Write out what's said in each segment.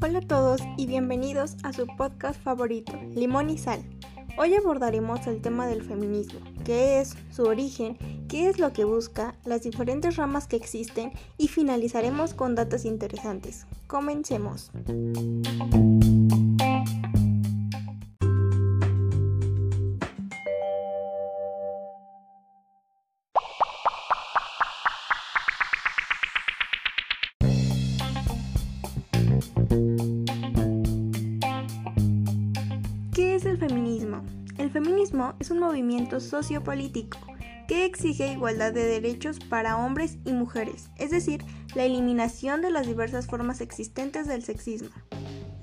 Hola a todos y bienvenidos a su podcast favorito, Limón y Sal. Hoy abordaremos el tema del feminismo, qué es, su origen, qué es lo que busca, las diferentes ramas que existen y finalizaremos con datos interesantes. Comencemos. Feminismo es un movimiento sociopolítico que exige igualdad de derechos para hombres y mujeres, es decir, la eliminación de las diversas formas existentes del sexismo.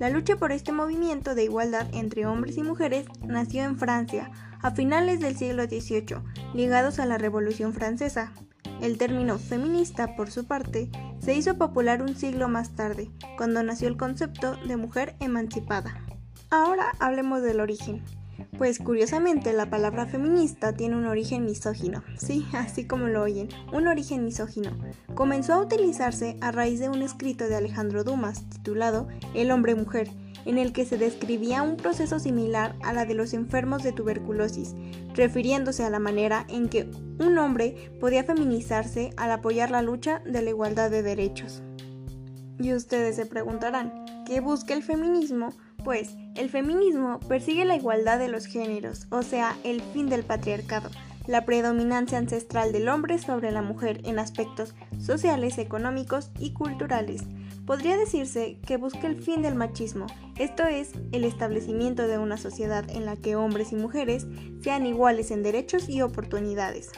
La lucha por este movimiento de igualdad entre hombres y mujeres nació en Francia a finales del siglo XVIII, ligados a la Revolución Francesa. El término feminista, por su parte, se hizo popular un siglo más tarde, cuando nació el concepto de mujer emancipada. Ahora hablemos del origen. Pues curiosamente la palabra feminista tiene un origen misógino, sí, así como lo oyen, un origen misógino. Comenzó a utilizarse a raíz de un escrito de Alejandro Dumas titulado El hombre-mujer, en el que se describía un proceso similar a la de los enfermos de tuberculosis, refiriéndose a la manera en que un hombre podía feminizarse al apoyar la lucha de la igualdad de derechos. Y ustedes se preguntarán, ¿qué busca el feminismo? Pues el feminismo persigue la igualdad de los géneros, o sea, el fin del patriarcado, la predominancia ancestral del hombre sobre la mujer en aspectos sociales, económicos y culturales. Podría decirse que busca el fin del machismo, esto es, el establecimiento de una sociedad en la que hombres y mujeres sean iguales en derechos y oportunidades.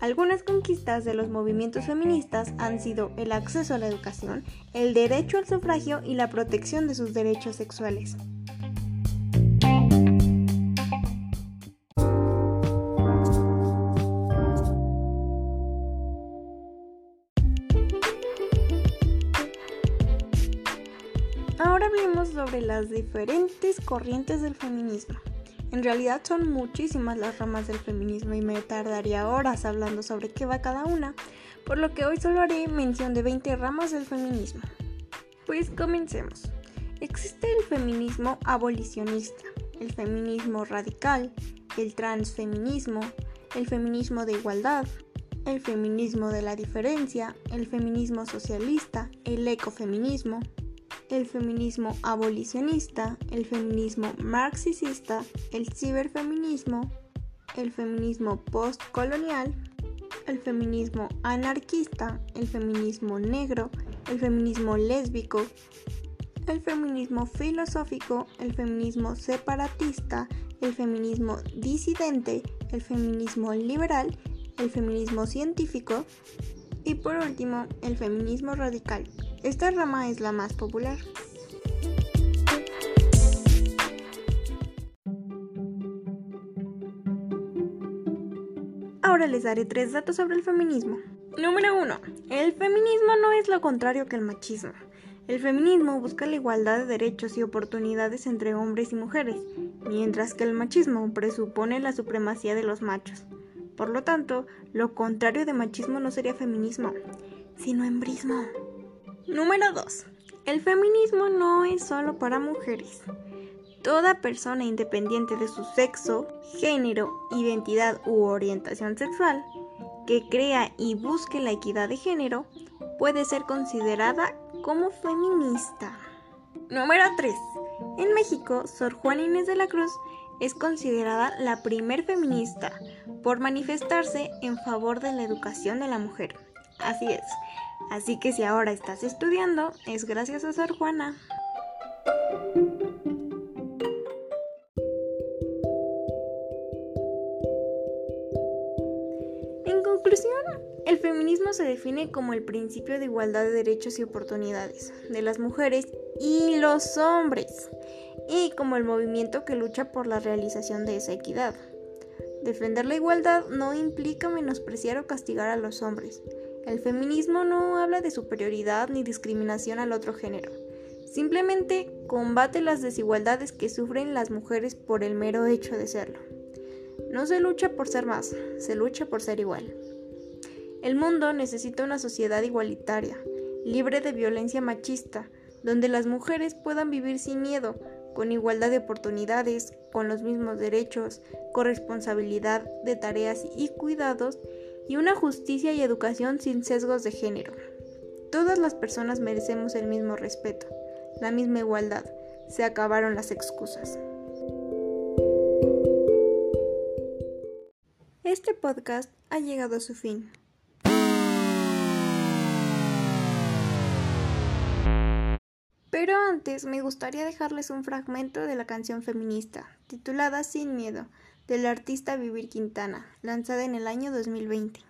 Algunas conquistas de los movimientos feministas han sido el acceso a la educación, el derecho al sufragio y la protección de sus derechos sexuales. Sobre las diferentes corrientes del feminismo. En realidad son muchísimas las ramas del feminismo y me tardaría horas hablando sobre qué va cada una, por lo que hoy solo haré mención de 20 ramas del feminismo. Pues comencemos. Existe el feminismo abolicionista, el feminismo radical, el transfeminismo, el feminismo de igualdad, el feminismo de la diferencia, el feminismo socialista, el ecofeminismo, el feminismo abolicionista, el feminismo marxista, el ciberfeminismo, el feminismo postcolonial, el feminismo anarquista, el feminismo negro, el feminismo lésbico, el feminismo filosófico, el feminismo separatista, el feminismo disidente, el feminismo liberal, el feminismo científico y por último el feminismo radical. Esta rama es la más popular. Ahora les daré tres datos sobre el feminismo. Número 1. El feminismo no es lo contrario que el machismo. El feminismo busca la igualdad de derechos y oportunidades entre hombres y mujeres, mientras que el machismo presupone la supremacía de los machos. Por lo tanto, lo contrario de machismo no sería feminismo, sino embrismo. Número 2. El feminismo no es solo para mujeres. Toda persona independiente de su sexo, género, identidad u orientación sexual que crea y busque la equidad de género puede ser considerada como feminista. Número 3. En México, Sor Juana Inés de la Cruz es considerada la primer feminista por manifestarse en favor de la educación de la mujer. Así es, Así que si ahora estás estudiando, es gracias a Sor Juana. En conclusión, el feminismo se define como el principio de igualdad de derechos y oportunidades de las mujeres y los hombres, y como el movimiento que lucha por la realización de esa equidad. Defender la igualdad no implica menospreciar o castigar a los hombres, el feminismo no habla de superioridad ni discriminación al otro género. Simplemente combate las desigualdades que sufren las mujeres por el mero hecho de serlo. No se lucha por ser más, se lucha por ser igual. El mundo necesita una sociedad igualitaria, libre de violencia machista, donde las mujeres puedan vivir sin miedo, con igualdad de oportunidades, con los mismos derechos, con responsabilidad de tareas y cuidados, y una justicia y educación sin sesgos de género. Todas las personas merecemos el mismo respeto, la misma igualdad. Se acabaron las excusas. Este podcast ha llegado a su fin. Pero antes me gustaría dejarles un fragmento de la canción feminista, titulada Sin Miedo, del artista Vivir Quintana, lanzada en el año 2020.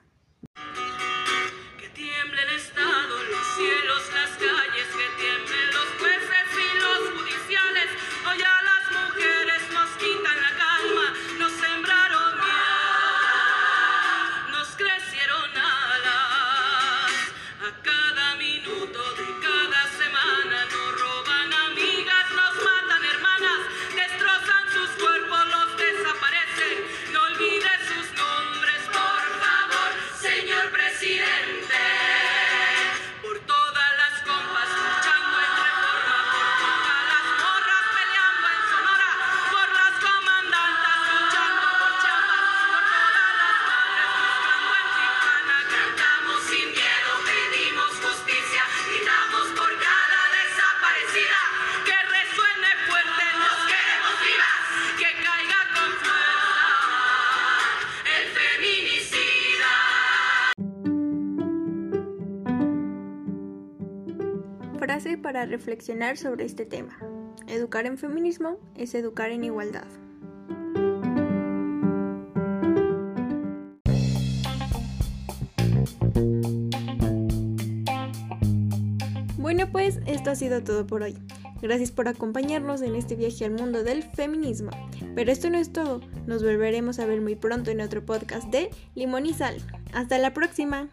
Para reflexionar sobre este tema. Educar en feminismo es educar en igualdad. Bueno, pues esto ha sido todo por hoy. Gracias por acompañarnos en este viaje al mundo del feminismo. Pero esto no es todo, nos volveremos a ver muy pronto en otro podcast de Limón y Sal. Hasta la próxima.